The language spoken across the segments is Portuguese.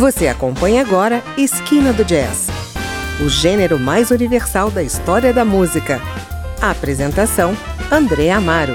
Você acompanha agora Esquina do Jazz, o gênero mais universal da história da música. A apresentação: André Amaro.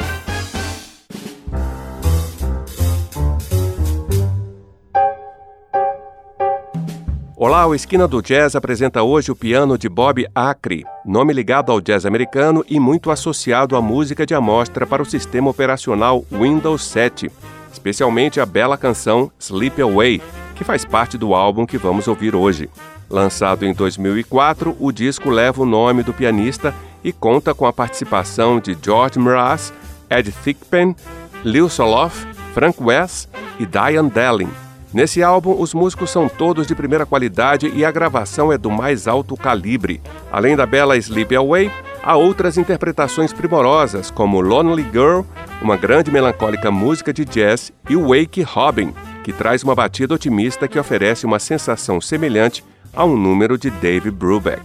Olá, o Esquina do Jazz apresenta hoje o piano de Bob Acre, nome ligado ao jazz americano e muito associado à música de amostra para o sistema operacional Windows 7, especialmente a bela canção Sleep Away, que faz parte do álbum que vamos ouvir hoje. Lançado em 2004, o disco leva o nome do pianista e conta com a participação de George Mraz, Ed Thigpen, Lil Soloff, Frank West e Diane Delling. Nesse álbum, os músicos são todos de primeira qualidade e a gravação é do mais alto calibre. Além da bela Sleep Away, há outras interpretações primorosas, como Lonely Girl, uma grande melancólica música de jazz, e Wake Robin, que traz uma batida otimista que oferece uma sensação semelhante a um número de Dave Brubeck.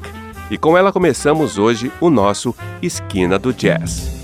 E com ela começamos hoje o nosso Esquina do Jazz.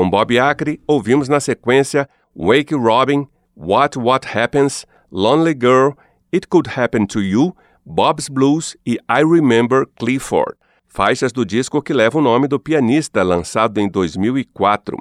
Com Bob Acre, ouvimos na sequência Wake Robin, What What Happens, Lonely Girl, It Could Happen to You, Bob's Blues e I Remember Clifford, faixas do disco que leva o nome do pianista, lançado em 2004.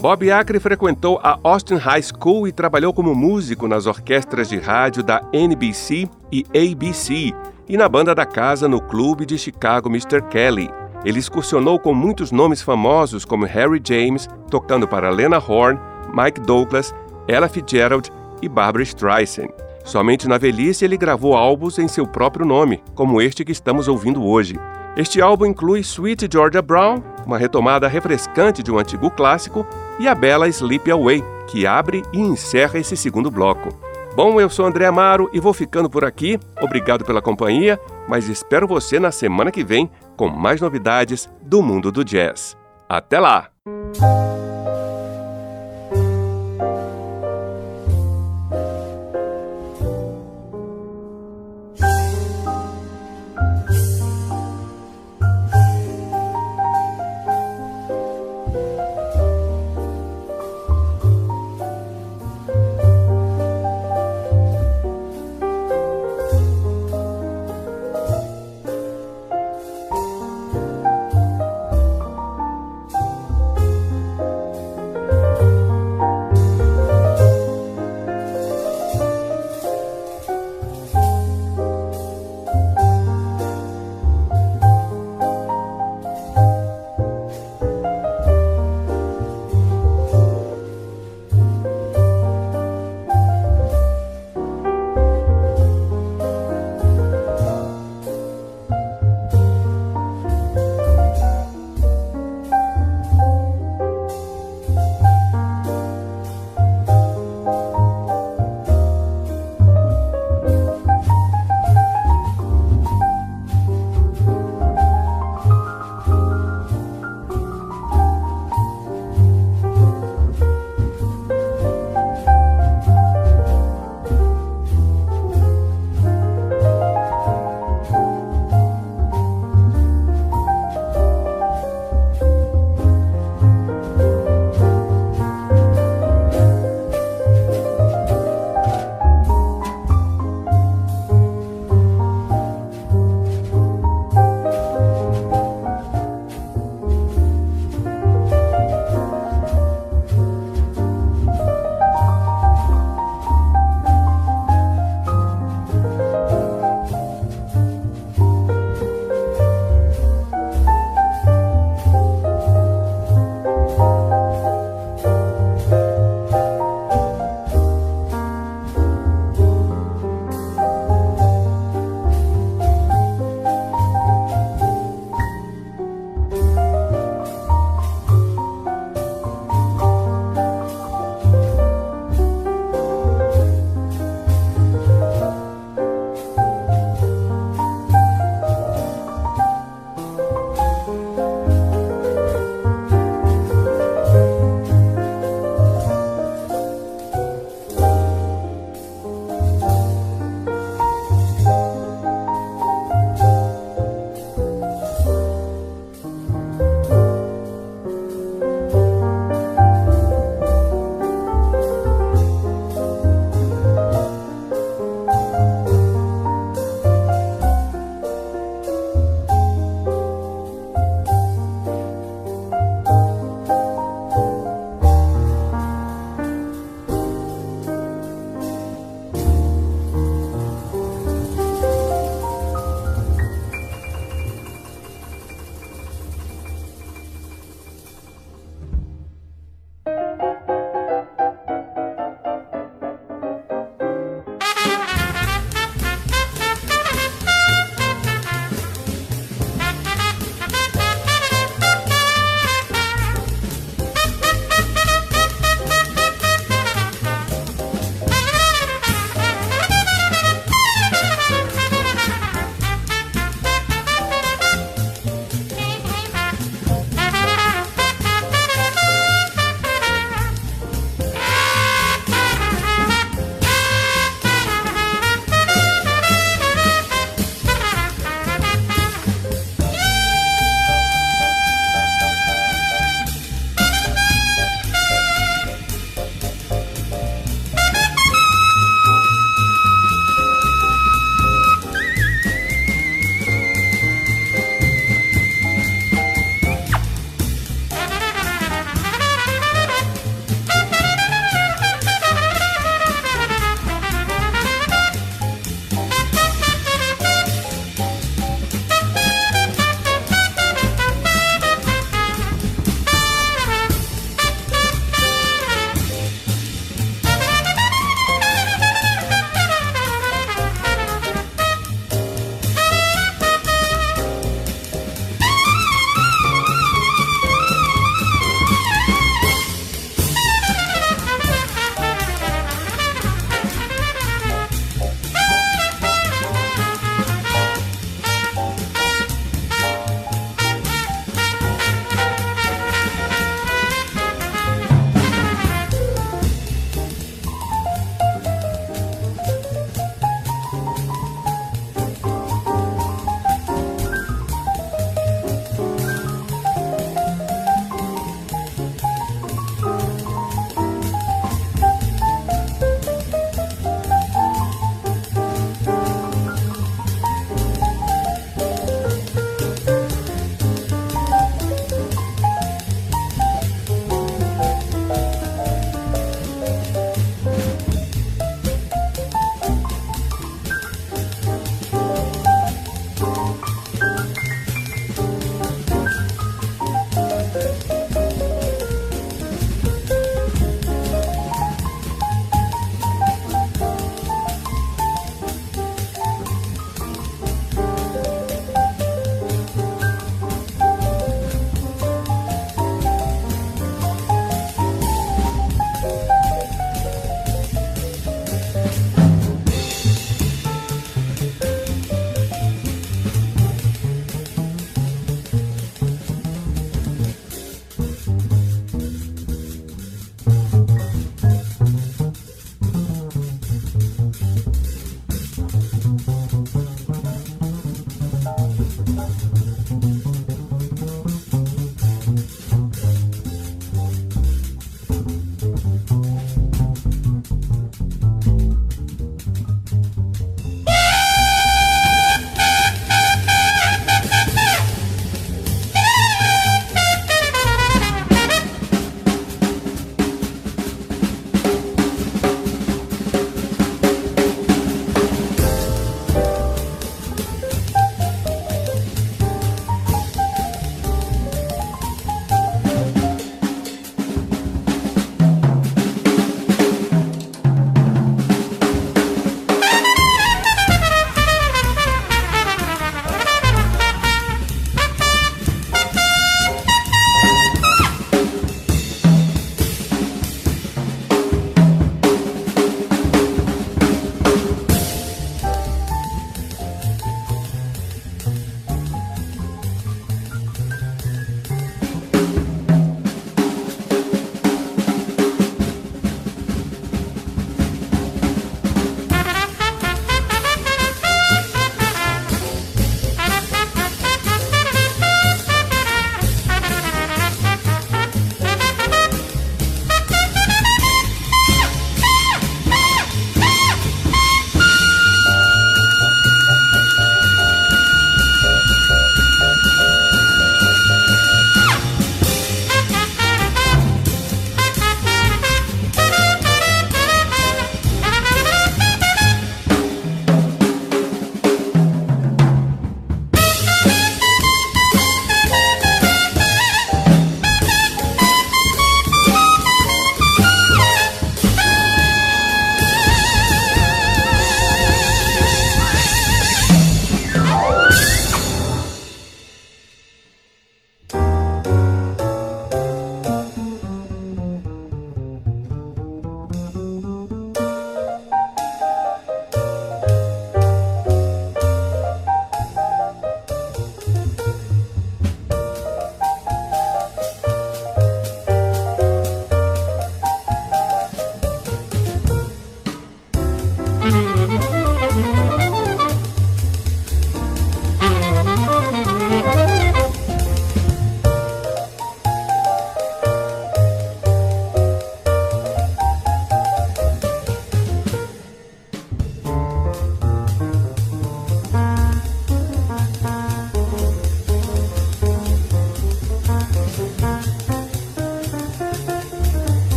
Bob Acre frequentou a Austin High School e trabalhou como músico nas orquestras de rádio da NBC e ABC e na banda da casa no clube de Chicago Mr. Kelly. Ele excursionou com muitos nomes famosos como Harry James, tocando para Lena Horne, Mike Douglas, Ella Fitzgerald e Barbara Streisand. Somente na velhice ele gravou álbuns em seu próprio nome, como este que estamos ouvindo hoje. Este álbum inclui Sweet Georgia Brown, uma retomada refrescante de um antigo clássico, e a bela Sleep Away, que abre e encerra esse segundo bloco. Bom, eu sou André Amaro e vou ficando por aqui. Obrigado pela companhia, mas espero você na semana que vem com mais novidades do mundo do jazz. Até lá!